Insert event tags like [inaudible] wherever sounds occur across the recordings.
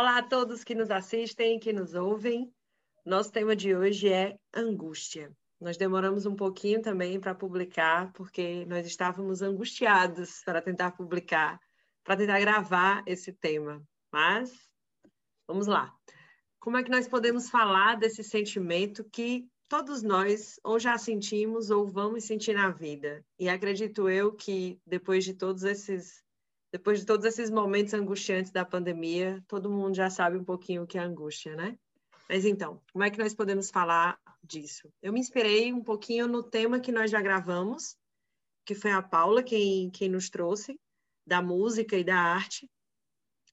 Olá a todos que nos assistem, que nos ouvem. Nosso tema de hoje é angústia. Nós demoramos um pouquinho também para publicar, porque nós estávamos angustiados para tentar publicar, para tentar gravar esse tema. Mas vamos lá. Como é que nós podemos falar desse sentimento que todos nós ou já sentimos ou vamos sentir na vida? E acredito eu que depois de todos esses depois de todos esses momentos angustiantes da pandemia, todo mundo já sabe um pouquinho o que é angústia, né? Mas então, como é que nós podemos falar disso? Eu me inspirei um pouquinho no tema que nós já gravamos, que foi a Paula quem, quem nos trouxe, da música e da arte.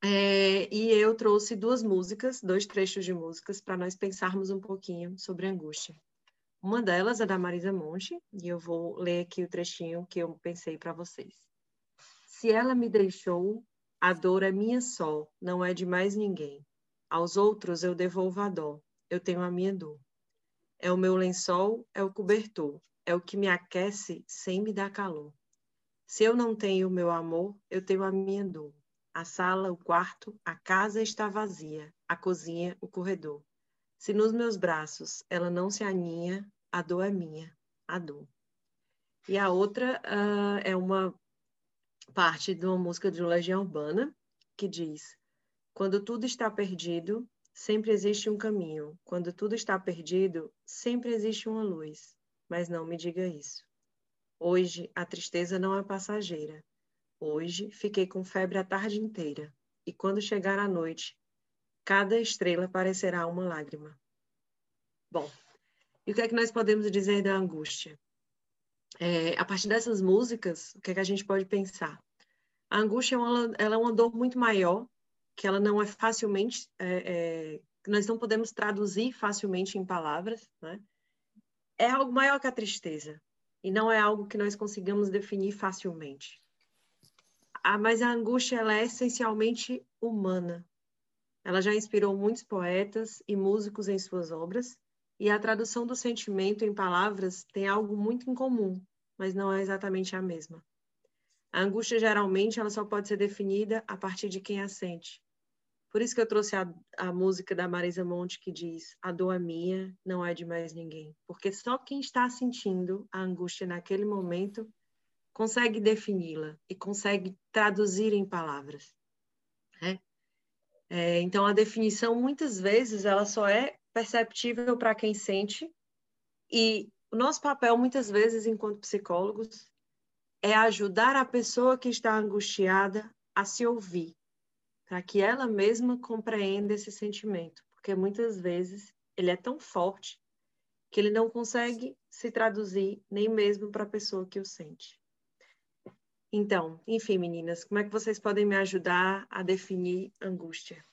É, e eu trouxe duas músicas, dois trechos de músicas, para nós pensarmos um pouquinho sobre angústia. Uma delas é da Marisa Monte, e eu vou ler aqui o trechinho que eu pensei para vocês. Se ela me deixou, a dor é minha só, não é de mais ninguém. Aos outros eu devolvo a dó, eu tenho a minha dor. É o meu lençol, é o cobertor, é o que me aquece sem me dar calor. Se eu não tenho o meu amor, eu tenho a minha dor. A sala, o quarto, a casa está vazia, a cozinha, o corredor. Se nos meus braços ela não se aninha, a dor é minha, a dor. E a outra uh, é uma parte de uma música de Legião Urbana que diz: quando tudo está perdido, sempre existe um caminho. Quando tudo está perdido, sempre existe uma luz. Mas não me diga isso. Hoje a tristeza não é passageira. Hoje fiquei com febre a tarde inteira. E quando chegar a noite, cada estrela parecerá uma lágrima. Bom, e o que é que nós podemos dizer da angústia? É, a partir dessas músicas, o que é que a gente pode pensar? A angústia é uma, ela é uma dor muito maior que ela não é facilmente, é, é, nós não podemos traduzir facilmente em palavras, né? É algo maior que a tristeza e não é algo que nós consigamos definir facilmente. Mas a angústia ela é essencialmente humana. Ela já inspirou muitos poetas e músicos em suas obras e a tradução do sentimento em palavras tem algo muito em comum, mas não é exatamente a mesma. A angústia geralmente ela só pode ser definida a partir de quem a sente. Por isso que eu trouxe a, a música da Marisa Monte que diz: A dor é minha, não é de mais ninguém. Porque só quem está sentindo a angústia naquele momento consegue defini-la e consegue traduzir em palavras. Né? É, então, a definição, muitas vezes, ela só é perceptível para quem sente, e o nosso papel, muitas vezes, enquanto psicólogos, é ajudar a pessoa que está angustiada a se ouvir, para que ela mesma compreenda esse sentimento, porque muitas vezes ele é tão forte que ele não consegue se traduzir nem mesmo para a pessoa que o sente. Então, enfim, meninas, como é que vocês podem me ajudar a definir angústia?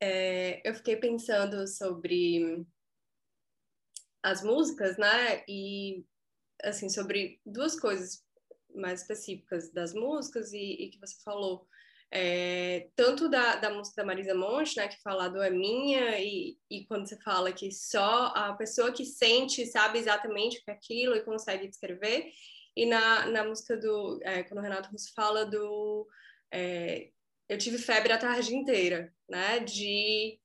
É, eu fiquei pensando sobre as músicas, né? E assim sobre duas coisas mais específicas das músicas e, e que você falou. É, tanto da, da música da Marisa Monte, né, que fala do é minha, e, e quando você fala que só a pessoa que sente sabe exatamente o que é aquilo e consegue descrever, e na, na música do, é, quando o Renato Russo fala do é, eu tive febre a tarde inteira, né, de,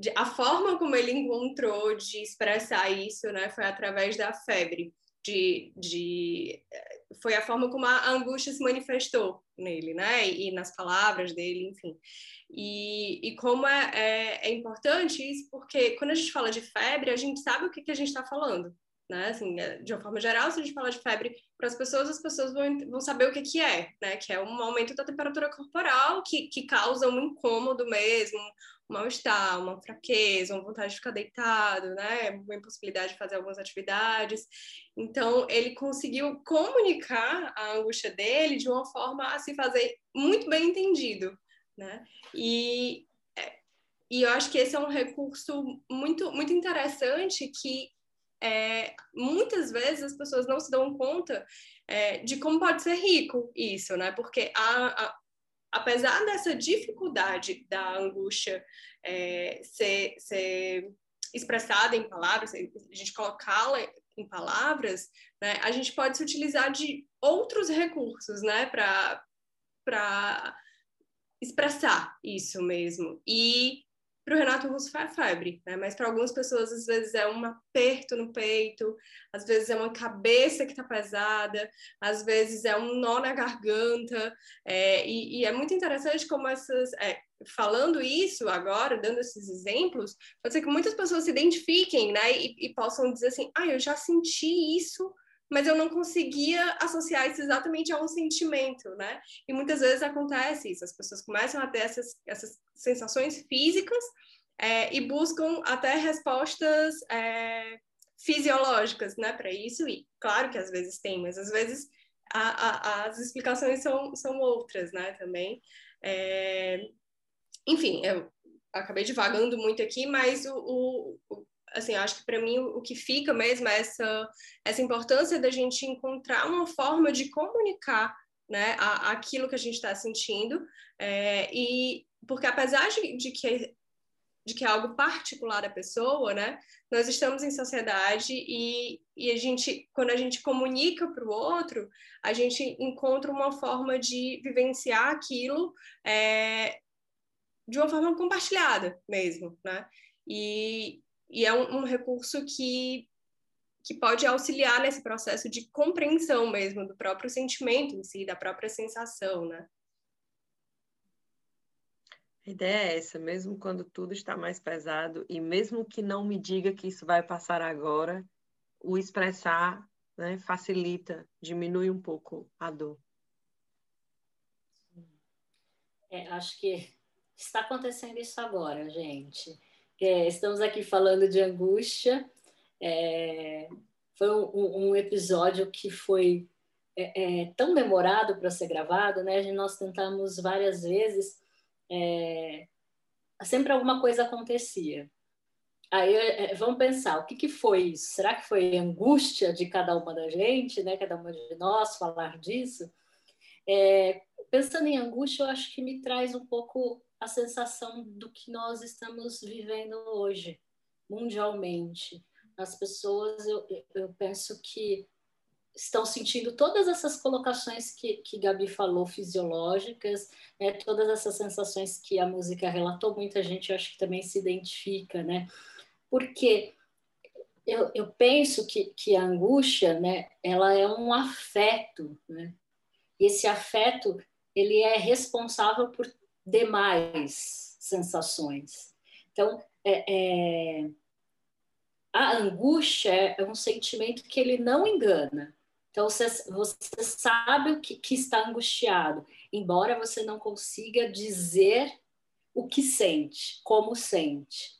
de, a forma como ele encontrou de expressar isso, né, foi através da febre, de, de foi a forma como a angústia se manifestou nele, né? E, e nas palavras dele, enfim. E, e como é, é, é, importante isso, porque quando a gente fala de febre, a gente sabe o que, que a gente está falando, né? Assim, é, de uma forma geral, se a gente fala de febre para as pessoas, as pessoas vão, vão saber o que, que é, né? Que é um aumento da temperatura corporal que, que causa um incômodo mesmo, um mal-estar, uma fraqueza, uma vontade de ficar deitado, né? Uma impossibilidade de fazer algumas atividades. Então, ele conseguiu comunicar a angústia dele de uma forma a se fazer muito bem entendido, né? E, é, e eu acho que esse é um recurso muito, muito interessante que é, muitas vezes as pessoas não se dão conta é, de como pode ser rico isso, né? Porque a, a, apesar dessa dificuldade da angústia é, ser, ser expressada em palavras, a gente colocá-la em palavras, né, a gente pode se utilizar de outros recursos, né, para expressar isso mesmo. E para o Renato Russo foi a febre, né? Mas para algumas pessoas às vezes é um aperto no peito, às vezes é uma cabeça que está pesada, às vezes é um nó na garganta, é, e, e, é muito interessante como essas, é, falando isso agora, dando esses exemplos, pode ser que muitas pessoas se identifiquem, né? E, e possam dizer assim, ah, eu já senti isso mas eu não conseguia associar isso exatamente a um sentimento, né? E muitas vezes acontece isso, as pessoas começam a ter essas, essas sensações físicas é, e buscam até respostas é, fisiológicas, né, para isso. E claro que às vezes tem, mas às vezes a, a, as explicações são, são outras, né, também. É, enfim, eu acabei divagando muito aqui, mas o, o assim, acho que para mim o, que fica mesmo é essa, essa importância da gente encontrar uma forma de comunicar né, a, aquilo que a gente está sentindo, é, e porque apesar de, de, que de que é algo particular da pessoa, né, nós estamos em sociedade e, e a gente, quando a gente comunica para o outro, a gente encontra uma forma de vivenciar aquilo é, de uma forma compartilhada mesmo, né? E, e é um, um recurso que, que pode auxiliar nesse processo de compreensão mesmo do próprio sentimento em si, da própria sensação, né? A ideia é essa, mesmo quando tudo está mais pesado e mesmo que não me diga que isso vai passar agora, o expressar né, facilita, diminui um pouco a dor. É, acho que está acontecendo isso agora, gente. É, estamos aqui falando de angústia. É, foi um, um, episódio que foi é, é tão demorado para ser gravado, né? Nós tentamos várias vezes, é, sempre alguma coisa acontecia. Aí é, vamos pensar, o que, que foi isso? Será que foi angústia de cada uma da gente, né? Cada uma de nós falar disso? pensando em angústia, eu acho que me traz um pouco a sensação do que nós estamos vivendo hoje, mundialmente. As pessoas, eu, eu penso que estão sentindo todas essas colocações que, que Gabi falou, fisiológicas, né? todas essas sensações que a música relatou, muita gente acho que também se identifica, né? Porque eu, eu penso que, que a angústia, né, ela é um afeto, né? E esse afeto, ele é responsável por demais sensações. Então, é, é, a angústia é um sentimento que ele não engana. Então, você, você sabe o que, que está angustiado, embora você não consiga dizer o que sente, como sente.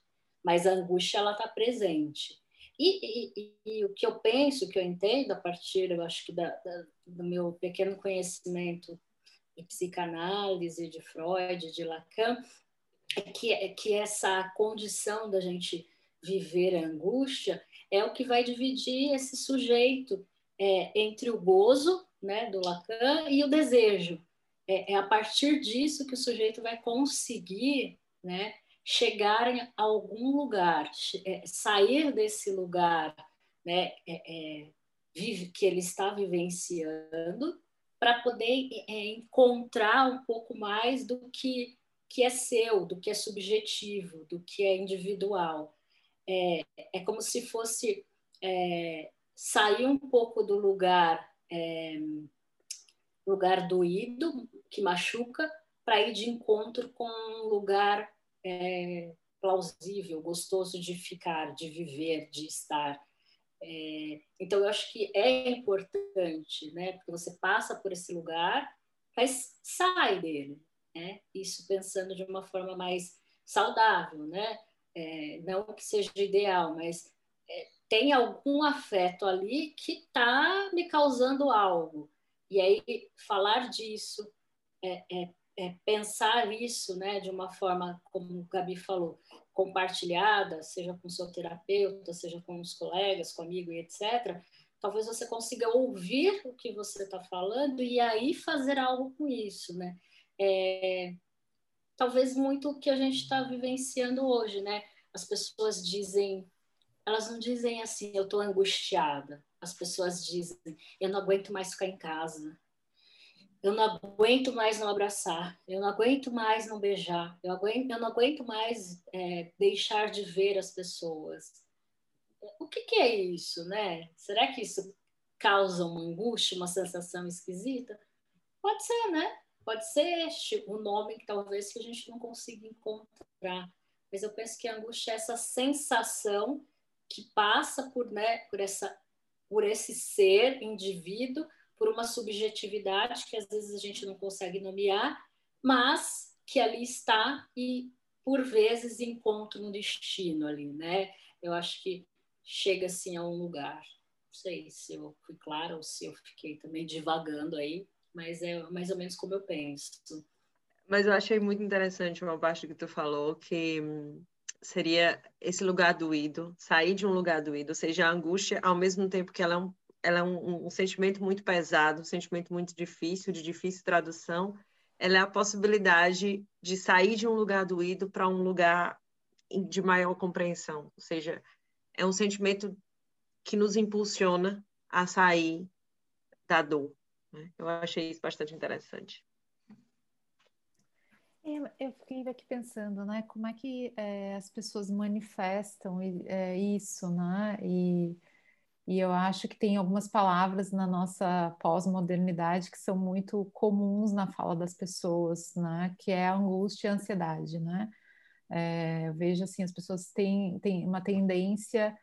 Mas a angústia, ela está presente. E, e, e, o que eu penso, que eu entendo a partir, eu acho que da, da, do meu pequeno conhecimento de psicanálise, de Freud, de Lacan, é que, é que essa condição da gente viver a angústia é o que vai dividir esse sujeito é, entre o gozo, né, do Lacan, e o desejo. É, é, a partir disso que o sujeito vai conseguir, né, chegar em algum lugar, é, sair desse lugar, né, é, é que ele está vivenciando para poder é, encontrar um pouco mais do que, que é seu, do que é subjetivo, do que é individual. É, é como se fosse é, sair um pouco do lugar é, lugar doído, que machuca, para ir de encontro com um lugar é, plausível, gostoso de ficar, de viver, de estar. É, então, eu acho que é importante, né? Porque você passa por esse lugar, mas sai dele, né? Isso pensando de uma forma mais saudável, né? É, não que seja ideal, mas é, tem algum afeto ali que está me causando algo. E aí, falar disso, é, é, pensar isso né, de uma forma, como o Gabi falou, compartilhada, seja com seu terapeuta, seja com os colegas, comigo e etc., talvez você consiga ouvir o que você está falando e aí fazer algo com isso, né? É, talvez muito o que a gente está vivenciando hoje, né? As pessoas dizem, elas não dizem assim, eu estou angustiada. As pessoas dizem, eu não aguento mais ficar em casa. Eu não aguento mais não abraçar, eu não aguento mais não beijar, eu, aguento, eu não aguento mais é, deixar de ver as pessoas. O que, que, é isso, né? Será que isso causa uma angústia, uma sensação esquisita? Pode ser, né? Pode ser um nome que talvez que a gente não consiga encontrar. Mas eu penso que a angústia é essa sensação que passa por, né, por, essa, por esse ser, indivíduo, por uma subjetividade que às vezes a gente não consegue nomear, mas que ali está e por vezes encontra um destino ali, né? Eu acho que chega assim a um lugar. Não sei se eu fui clara ou se eu fiquei também divagando aí, mas é mais ou menos como eu penso. Mas eu achei muito interessante uma parte que tu falou que seria esse lugar doído, sair de um lugar doído, ou seja, a angústia, ao mesmo tempo que ela é um ela é um, um, sentimento muito pesado, um sentimento muito difícil, de difícil tradução. Ela é a possibilidade de sair de um lugar doído para um lugar de maior compreensão. Ou seja, é um sentimento que nos impulsiona a sair da dor. Né? Eu achei isso bastante interessante. Eu, eu fiquei aqui pensando, né, como é que é, as pessoas manifestam é, isso, né, e e eu acho que tem algumas palavras na nossa pós-modernidade que são muito comuns na fala das pessoas, né? Que é angústia e ansiedade, né? É, eu vejo assim, as pessoas têm, têm uma tendência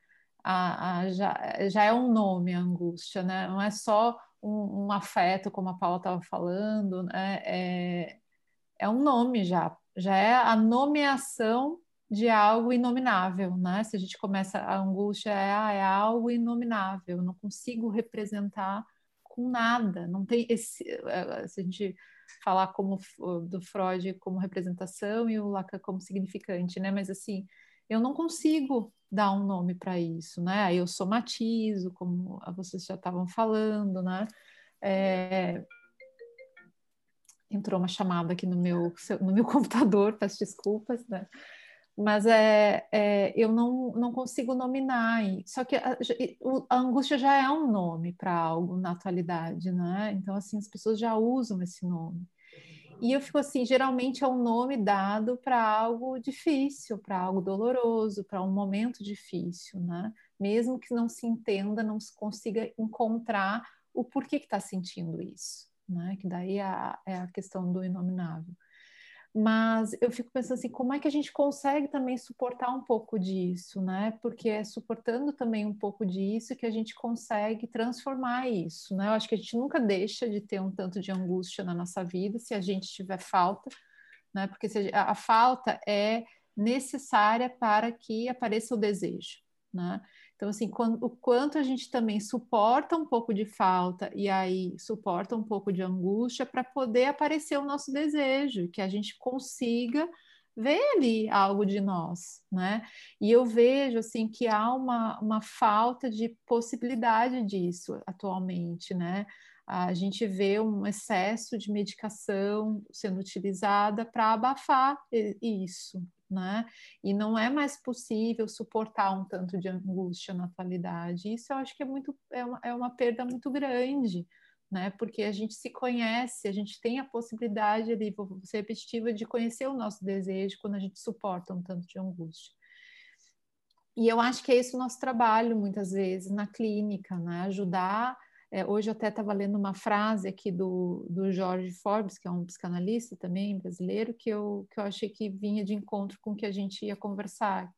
a, a já, já é um nome a angústia, né? Não é só um, um afeto, como a Paula estava falando, né? É, é um nome já, já é a nomeação de algo inominável, né? Se a gente começa a angústia é, ah, é algo inominável, não consigo representar com nada, não tem esse, eh, se a gente falar como do Freud como representação e o Lacan como significante, né? Mas assim, eu não consigo dar um nome para isso, né? Aí eu somatizo, como vocês já estavam falando, né? É... Entrou uma chamada aqui no meu, no meu [laughs] computador, peço desculpas, né? Mas é, é, eu não, não consigo nominar. Só que a, a angústia já é um nome para algo na atualidade, né? Então, assim, as pessoas já usam esse nome. E eu fico assim, geralmente é um nome dado para algo difícil, para algo doloroso, para um momento difícil, né? Mesmo que não se entenda, não se consiga encontrar o porquê que está sentindo isso, né? Que daí é a, é a questão do inominável mas eu fico pensando assim, como é que a gente consegue também suportar um pouco disso, né? Porque é suportando também um pouco disso que a gente consegue transformar isso, né? Eu acho que a gente nunca deixa de ter um tanto de angústia na nossa vida se a gente tiver falta, né? Porque a, a falta é necessária para que apareça o desejo, né? Então, assim, quando, o quanto a gente também suporta um pouco de falta e aí suporta um pouco de angústia para poder aparecer o nosso desejo, que a gente consiga ver ali algo de nós, né? E eu vejo, assim, que há uma, uma falta de possibilidade disso atualmente, né? A gente vê um excesso de medicação sendo utilizada para abafar isso, né? E não é mais possível suportar um tanto de angústia na atualidade. Isso eu acho que é muito é uma, é uma perda muito grande, né? Porque a gente se conhece, a gente tem a possibilidade ali, vou ser repetitiva, de conhecer o nosso desejo quando a gente suporta um tanto de angústia. E eu acho que é esse o nosso trabalho, muitas vezes, na clínica, né? Ajudar é, hoje eu até estava lendo uma frase aqui do, do Jorge Forbes, que é um psicanalista também brasileiro, que eu, que eu achei que vinha de encontro com o que a gente ia conversar.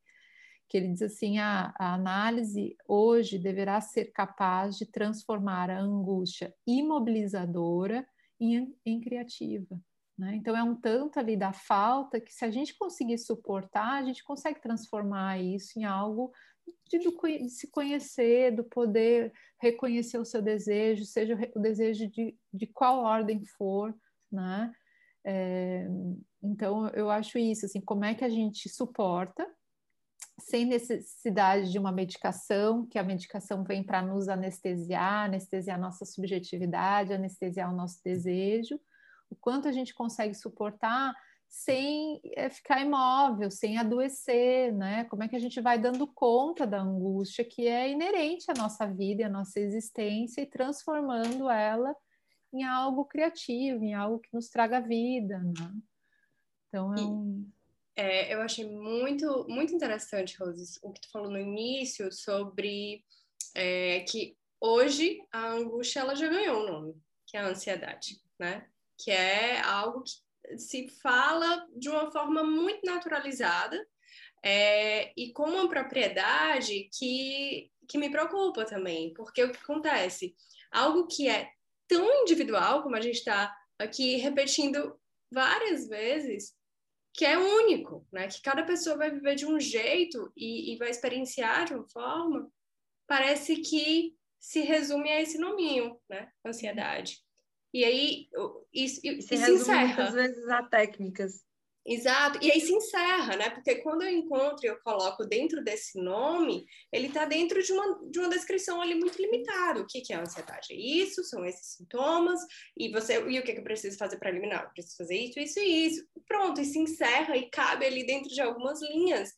Que ele diz assim: a, a análise hoje deverá ser capaz de transformar a angústia imobilizadora em, em criativa. Né? Então, é um tanto ali da falta que, se a gente conseguir suportar, a gente consegue transformar isso em algo de, de, se conhecer, do poder reconhecer o seu desejo, seja o desejo de, de qual ordem for, né? É, então, eu acho isso, assim, como é que a gente suporta sem necessidade de uma medicação, que a medicação vem para nos anestesiar, anestesiar nossa subjetividade, anestesiar o nosso desejo, o quanto a gente consegue suportar sem é, ficar imóvel, sem adoecer, né? Como é que a gente vai dando conta da angústia que é inerente à nossa vida e à nossa existência e transformando ela em algo criativo, em algo que nos traga vida, né? Então é um... É, eu achei muito, muito interessante, Rose, o que tu falou no início sobre é, que hoje a angústia ela já ganhou um nome, que é a ansiedade, né? Que é algo que se fala de uma forma muito naturalizada é, e com uma propriedade que, que me preocupa também, porque o que acontece? Algo que é tão individual, como a gente está aqui repetindo várias vezes, que é único, né? Que cada pessoa vai viver de um jeito e, e vai experienciar de uma forma, parece que se resume a esse nominho, né? Ansiedade. E aí isso, e, se, se encerra. muitas vezes a técnicas. Exato, e aí se encerra, né? Porque quando eu encontro e eu coloco dentro desse nome, ele está dentro de uma, de uma descrição ali muito limitada. O que, que é a ansiedade? É isso, são esses sintomas, e você e o que, que eu preciso fazer para eliminar? Eu preciso fazer isso, isso e isso. Pronto, e se encerra e cabe ali dentro de algumas linhas.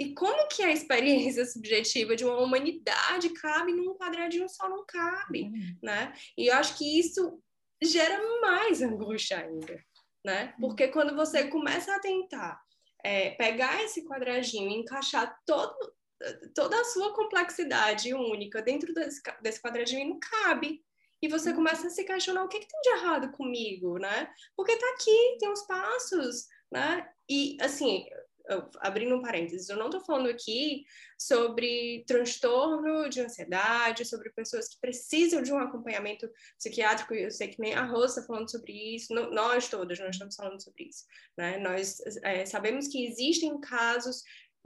E como que a experiência subjetiva de uma humanidade cabe num quadradinho só? Não cabe, uhum. né? E eu acho que isso gera mais angústia ainda né? Uhum. Porque quando você começa a tentar é, pegar esse quadradinho e encaixar todo, toda a sua complexidade única dentro desse, desse quadradinho, não cabe. E você uhum. começa a se questionar o que, que tem de errado comigo, né? Porque tá aqui, tem os passos, né? E, assim, abrindo um parênteses, eu não estou falando aqui sobre transtorno de ansiedade, sobre pessoas que precisam de um acompanhamento psiquiátrico, eu sei que nem a Rosa está falando sobre isso, não, nós todas nós estamos falando sobre isso, né? Nós é, sabemos que existem casos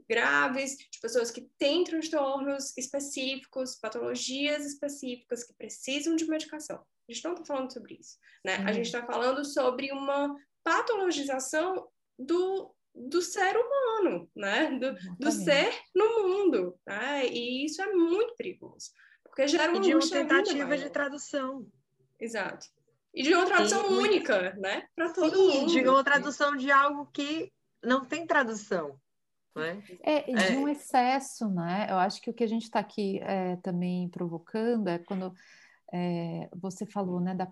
graves, de pessoas que têm transtornos específicos, patologias específicas, que precisam de medicação. A gente não está falando sobre isso, né? Uhum. A gente está falando sobre uma patologização do do ser humano, né? Do, do ser no mundo, né? E isso é muito perigoso, porque gera uma, e de uma tentativa de tradução. Exato. E de uma tradução única, né? Para todo Sim, mundo. de uma tradução de algo que não tem tradução. Né? É, de é. um excesso, né? Eu acho que o que a gente está aqui é, também provocando é quando é, você falou né, da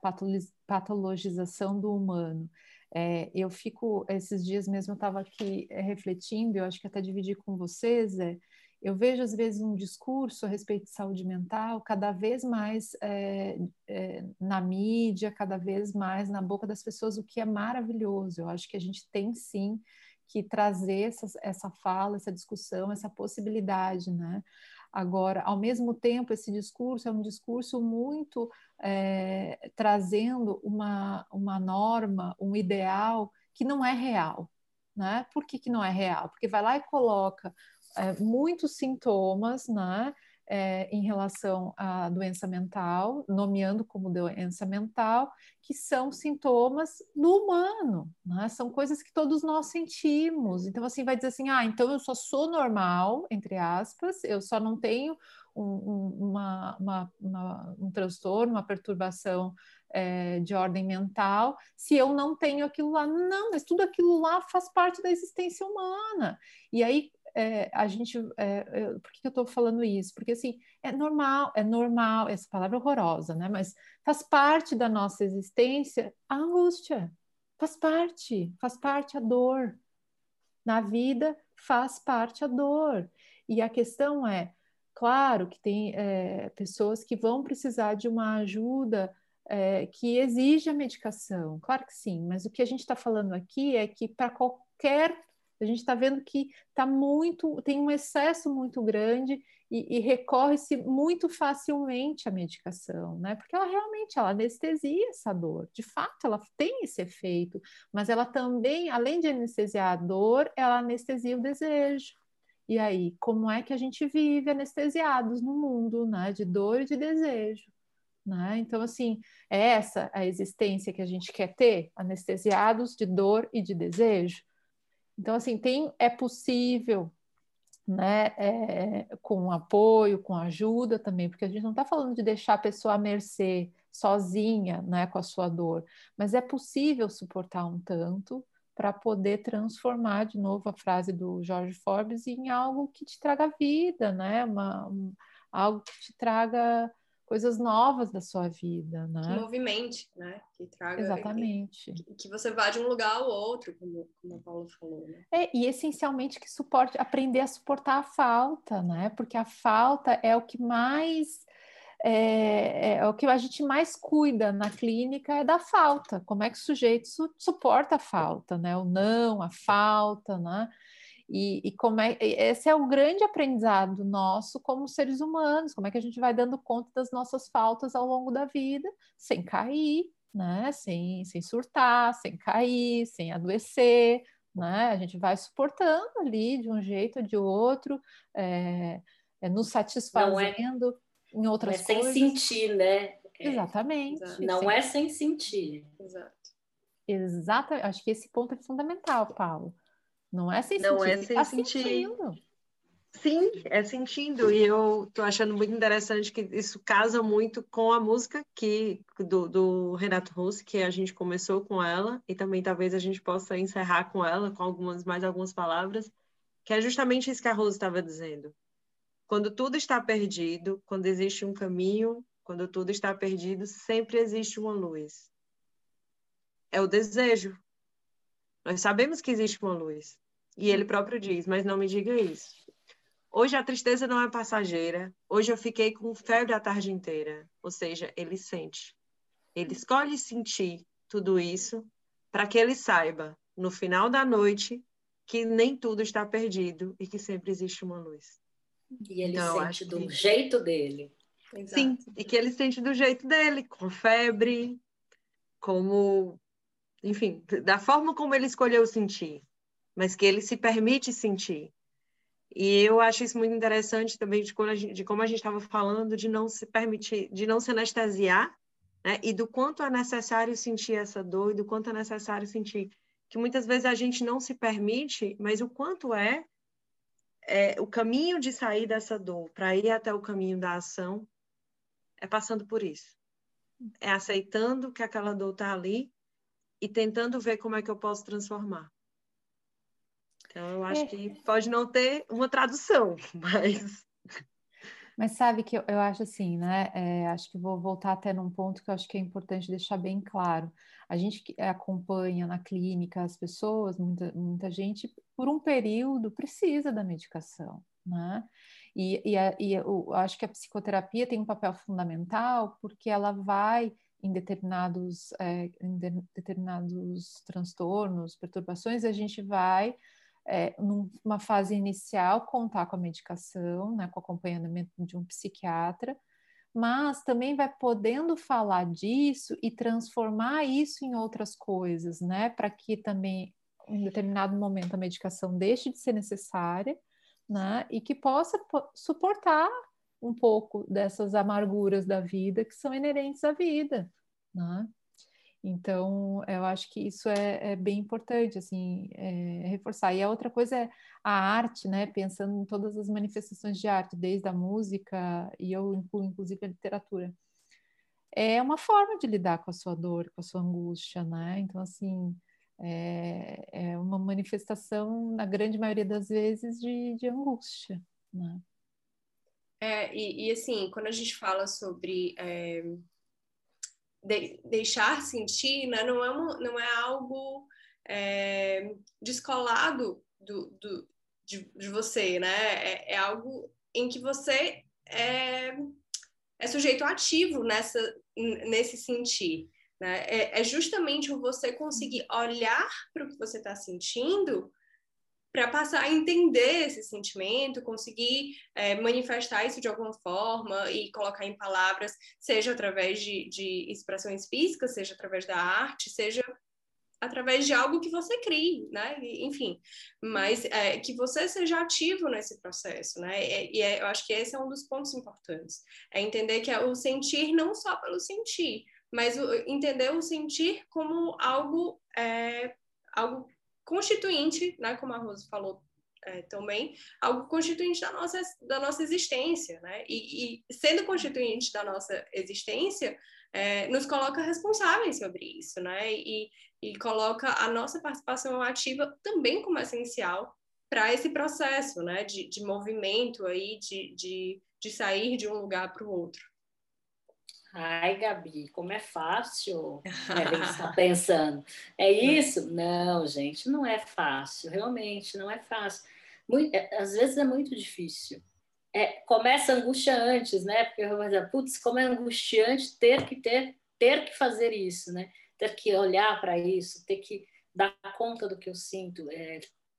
patologização do humano. É, eu fico, esses dias mesmo eu estava aqui é, refletindo, eu acho que até dividi com vocês, é, eu vejo às vezes um discurso a respeito de saúde mental cada vez mais é, na mídia, cada vez mais na boca das pessoas, o que é maravilhoso. Eu acho que a gente tem sim que trazer essa, essa fala, essa discussão, essa possibilidade, né? Agora, ao mesmo tempo, esse discurso é um discurso muito é, trazendo uma, uma norma, um ideal que não é real. Né? Por que, que não é real? Porque vai lá e coloca é, muitos sintomas, né? É, em relação à doença mental, nomeando como doença mental, que são sintomas do humano, né? são coisas que todos nós sentimos. Então, assim, vai dizer assim: ah, então eu só sou normal, entre aspas, eu só não tenho um, um, uma, uma, uma, um transtorno, uma perturbação é, de ordem mental, se eu não tenho aquilo lá. Não, mas tudo aquilo lá faz parte da existência humana. E aí, é, a gente. É, por que eu estou falando isso? Porque assim, é normal, é normal, essa palavra é horrorosa, né? Mas faz parte da nossa existência a angústia. Faz parte, faz parte a dor. Na vida faz parte a dor. E a questão é, claro que tem é, pessoas que vão precisar de uma ajuda é, que exige a medicação, claro que sim, mas o que a gente está falando aqui é que para qualquer a gente está vendo que tá muito, tem um excesso muito grande e, e recorre-se muito facilmente à medicação, né? Porque ela realmente ela anestesia essa dor. De fato, ela tem esse efeito, mas ela também, além de anestesiar a dor, ela anestesia o desejo. E aí, como é que a gente vive anestesiados no mundo, né? De dor e de desejo. Né? Então, assim, é essa a existência que a gente quer ter, anestesiados de dor e de desejo. Então, assim, tem, é possível, né, é, com apoio, com ajuda também, porque a gente não está falando de deixar a pessoa à mercê, sozinha, né, com a sua dor, mas é possível suportar um tanto para poder transformar, de novo, a frase do Jorge Forbes em algo que te traga vida, né, Uma, um, algo que te traga coisas novas da sua vida, né? Que movimente, né? Que traga... Exatamente. Que, que você vá de um lugar ao outro, como, como a Paula falou, né? É, e essencialmente que suporte, aprender a suportar a falta, né? Porque a falta é o que mais... É, é, é, o que a gente mais cuida na clínica é da falta. Como é que o sujeito su suporta a falta, né? O não, a falta, né? E, e, como é esse é o grande aprendizado nosso como seres humanos, como é que a gente vai dando conta das nossas faltas ao longo da vida, sem cair, né? Sem, sem surtar, sem cair, sem adoecer, né? A gente vai suportando ali de um jeito ou de outro, é, é nos satisfazendo é, em outras é coisas. Sem sentir, né? É, Exatamente. Não sim. é sem sentir. Exato. Exatamente. Acho que esse ponto é fundamental, Paulo. Não é sem não sentir. É sem tá sentir. Sentindo. Sim, é sentindo. E eu tô achando muito interessante que isso casa muito com a música que do, do Renato Russo, que a gente começou com ela, e também talvez a gente possa encerrar com ela, com algumas mais algumas palavras, que é justamente isso que a Rose estava dizendo. Quando tudo está perdido, quando existe um caminho, quando tudo está perdido, sempre existe uma luz. É o desejo. Nós sabemos que existe uma luz. E ele próprio diz: Mas não me diga isso. Hoje a tristeza não é passageira. Hoje eu fiquei com febre a tarde inteira. Ou seja, ele sente. Ele escolhe sentir tudo isso para que ele saiba, no final da noite, que nem tudo está perdido e que sempre existe uma luz. E ele então, sente do que... jeito dele. Exato. Sim, e que ele sente do jeito dele, com febre, como, enfim, da forma como ele escolheu sentir mas que ele se permite sentir. E eu acho isso muito interessante também de, gente, de como a gente estava falando de não se permitir, de não se anestesiar, né? E do quanto é necessário sentir essa dor e do quanto é necessário sentir que muitas vezes a gente não se permite, mas o quanto é, é o caminho de sair dessa dor para ir até o caminho da ação é passando por isso. É aceitando que aquela dor está ali e tentando ver como é que eu posso transformar. Então, eu acho é. que pode não ter uma tradução, [laughs] mas. Mas sabe que eu, eu acho assim, né? É, acho que vou voltar até num ponto que eu acho que é importante deixar bem claro. A gente acompanha na clínica as pessoas, muita, muita gente, por um período, precisa da medicação, né? E, e, a, e eu acho que a psicoterapia tem um papel fundamental porque ela vai em determinados, é, em de, determinados transtornos, perturbações, a gente vai é, numa fase inicial, contar com a medicação, né, com o acompanhamento de um psiquiatra, mas também vai podendo falar disso e transformar isso em outras coisas, né, para que também em determinado momento a medicação deixe de ser necessária, né, e que possa suportar um pouco dessas amarguras da vida que são inerentes à vida, né? Então, eu acho que isso é, é bem importante, assim, é, reforçar. E a outra coisa é a arte, né? Pensando em todas as manifestações de arte, desde a música, e eu incluo, inclusive, a literatura. É uma forma de lidar com a sua dor, com a sua angústia, né? Então, assim, é, é uma manifestação, na grande maioria das vezes, de, de angústia, né? É, e, e, assim, quando a gente fala sobre é, de, deixar sentir né, não, é não é algo é, descolado do, do, de, de você, né? É, é, algo em que você é, é sujeito ativo nessa, nesse sentir. Né? É, é justamente você conseguir olhar para o que você está sentindo para passar a entender esse sentimento, conseguir é, manifestar isso de alguma forma e colocar em palavras, seja através de, de expressões físicas, seja através da arte, seja através de algo que você crie, né? Enfim, mas é, que você seja ativo nesse processo, né? E, é, eu acho que esse é um dos pontos importantes, é entender que é o sentir não só pelo sentir, mas o, entender o sentir como algo é, algo constituinte, né, como a Rose falou é, também, algo constituinte da nossa, da nossa existência, né? E, e sendo constituinte da nossa existência, é, nos coloca responsáveis sobre isso, né? E, e coloca a nossa participação ativa também como essencial para esse processo, né? De, de movimento aí, de, de, de sair de um lugar para o outro. Ai, Gabi, como é fácil. [laughs] É, está pensando. É isso? Não, gente, não é fácil. Realmente, não é fácil. Muito, é, às vezes é muito difícil. É, começa a angústia antes, né? Porque eu vou dizer, putz, como é angustiante ter que ter, ter que fazer isso, né? Ter que olhar para isso, ter que dar conta do que eu sinto, é,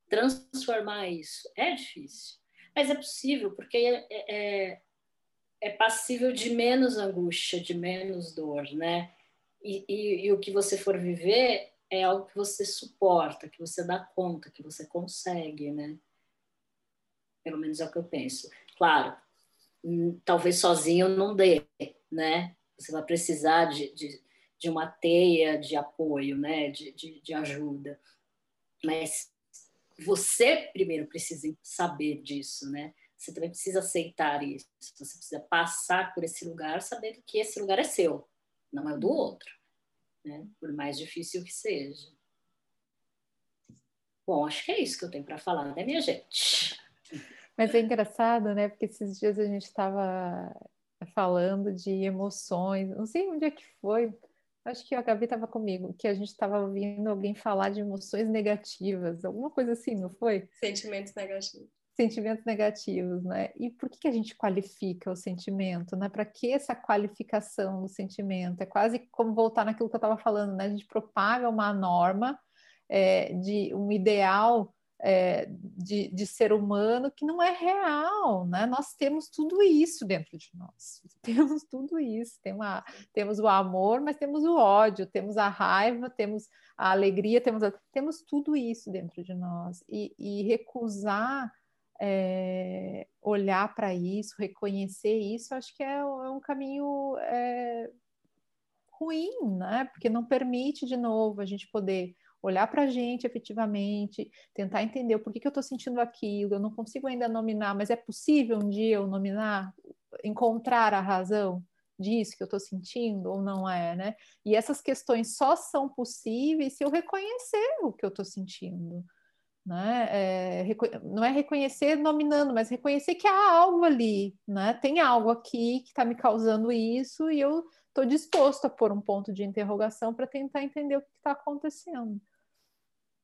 transformar isso. É difícil. Mas é possível, porque é, é é passível de menos angústia, de menos dor, né? E, e, e, o que você for viver é algo que você suporta, que você dá conta, que você consegue, né? Pelo menos é o que eu penso. Claro, hum, talvez sozinho não dê, né? Você vai precisar de, de, de uma teia de apoio, né? De, de, de ajuda. Mas você primeiro precisa saber disso, né? Você também precisa aceitar isso. Você precisa passar por esse lugar sabendo que esse lugar é seu, não é do outro, né? por mais difícil que seja. Bom, acho que é isso que eu tenho para falar, né, minha gente? Mas é engraçado, né? Porque esses dias a gente estava falando de emoções, não sei onde é que foi, acho que a Gabi estava comigo, que a gente estava ouvindo alguém falar de emoções negativas, alguma coisa assim, não foi? Sentimentos negativos sentimentos negativos, né? E por que, que a gente qualifica o sentimento, né? Para que essa qualificação do sentimento? É quase como voltar naquilo que eu estava falando, né? A gente propaga uma norma é, de um ideal é, de, de, ser humano que não é real, né? Nós temos tudo isso dentro de nós, [laughs] temos tudo isso, tem uma, temos o amor, mas temos o ódio, temos a raiva, temos a alegria, temos, a, temos tudo isso dentro de nós e, e recusar é, olhar para isso, reconhecer isso, acho que é, é um caminho é, ruim, né? Porque não permite de novo a gente poder olhar para a gente efetivamente, tentar entender o porquê que eu estou sentindo aquilo, eu não consigo ainda nominar, mas é possível um dia eu nominar, encontrar a razão disso que eu estou sentindo ou não é, né? E essas questões só são possíveis se eu reconhecer o que eu estou sentindo né? É, não é reconhecer nominando, mas reconhecer que há algo ali, né? Tem algo aqui que está me causando isso e eu estou disposto a pôr um ponto de interrogação para tentar entender o que está acontecendo.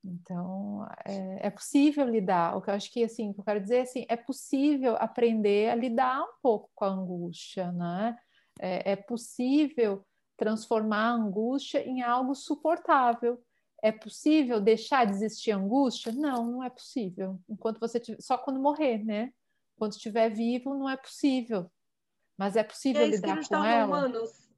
Então, é, é, possível lidar. O que eu acho que, assim, que eu quero dizer é assim, é possível aprender a lidar um pouco com a angústia, né? É, é possível transformar a angústia em algo suportável é possível deixar de existir angústia? Não, não é possível. Enquanto você tiver, só quando morrer, né? Quando estiver vivo, não é possível. Mas é possível é lidar com ela. Humanos.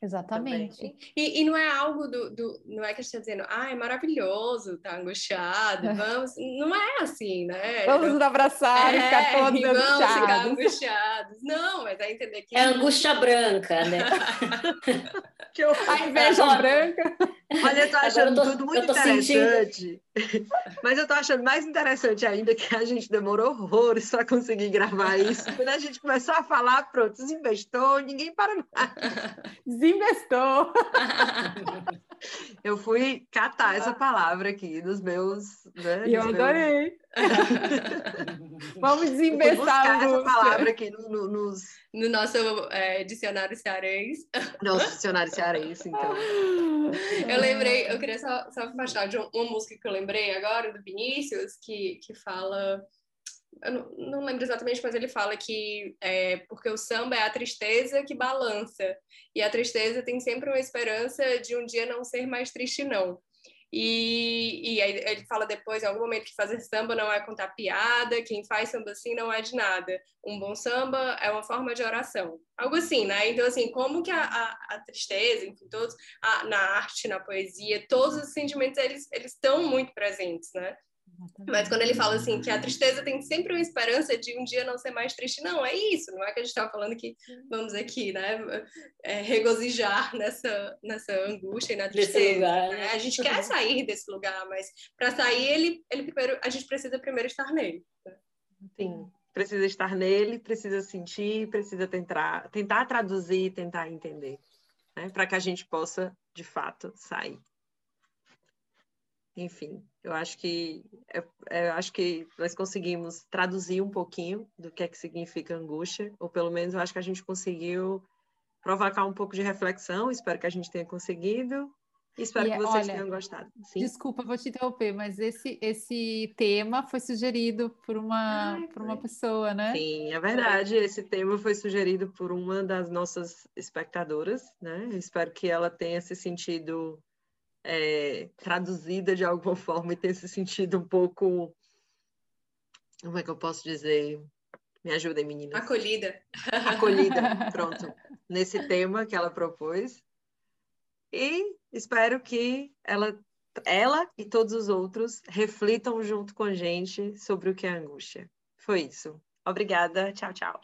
Exatamente. E, e, não é algo do, do, Não é que a gente está dizendo, ah, é maravilhoso, tá angustiado, [laughs] vamos. Não é assim, né? Vamos nos abraçar é, e ficar todos vamos angustiados. ficar angustiados. Não, mas é entender que. É angústia branca, né? [laughs] que eu... A inveja Agora... branca. Olha, eu tô achando tô, tudo muito interessante. Sentindo... [laughs] Mas eu tô achando mais interessante ainda que a gente demorou horrores para conseguir gravar isso. Quando a gente começou a falar, pronto, desinvestou, ninguém para nada. Desinvestou! [laughs] Eu fui catar essa palavra aqui nos meus. Né, e eu adorei! [laughs] Vamos desinvestar essa palavra aqui no, no, nos... no nosso é, dicionário cearense. Nosso dicionário cearense, então. Eu lembrei, eu queria só, só falar de uma música que eu lembrei agora, do Vinícius, que, que fala eu não, lembro exatamente, mas ele fala que é porque o samba é a tristeza que balança. E a tristeza tem sempre uma esperança de um dia não ser mais triste, não. E, e aí ele fala depois, em algum momento, que fazer samba não é contar piada, quem faz samba assim não é de nada. Um bom samba é uma forma de oração. Algo assim, né? Então, assim, como que a, a, a tristeza, enfim, todos, a, na arte, na poesia, todos os sentimentos, eles, eles estão muito presentes, né? Mas quando ele fala assim que a tristeza tem sempre uma esperança de um dia não ser mais triste, não, é isso, não é que a gente estava falando que vamos aqui, né, é, regozijar nessa, nessa angústia e na tristeza. Lugar, né? né? A gente quer sair desse lugar, mas para sair ele, ele primeiro, a gente precisa primeiro estar nele. Né? Sim, precisa estar nele, precisa sentir, precisa tentar, tentar traduzir, tentar entender, né, para que a gente possa de fato sair enfim, eu acho que eu, é, é, eu acho que nós conseguimos traduzir um pouquinho do que é que significa angústia, ou pelo menos eu acho que a gente conseguiu provocar um pouco de reflexão. Espero que a gente tenha conseguido. Espero e, que vocês olha, tenham gostado. Sim? Desculpa, vou te interromper, mas esse, esse tema foi sugerido por uma, Ai, por uma pessoa, né? Sim, é verdade. Esse tema foi sugerido por uma das nossas espectadoras, né? espero que ela tenha se sentido é, traduzida de alguma [laughs] forma e tenha se sentido um pouco. Como é que eu posso dizer? Me ajudem, meninas. Acolhida. Acolhida, [laughs] pronto. Nesse tema que ela propôs. E espero que ela, ela e todos os outros reflitam junto com a gente sobre o que é angústia. Foi isso. Obrigada. Tchau, tchau.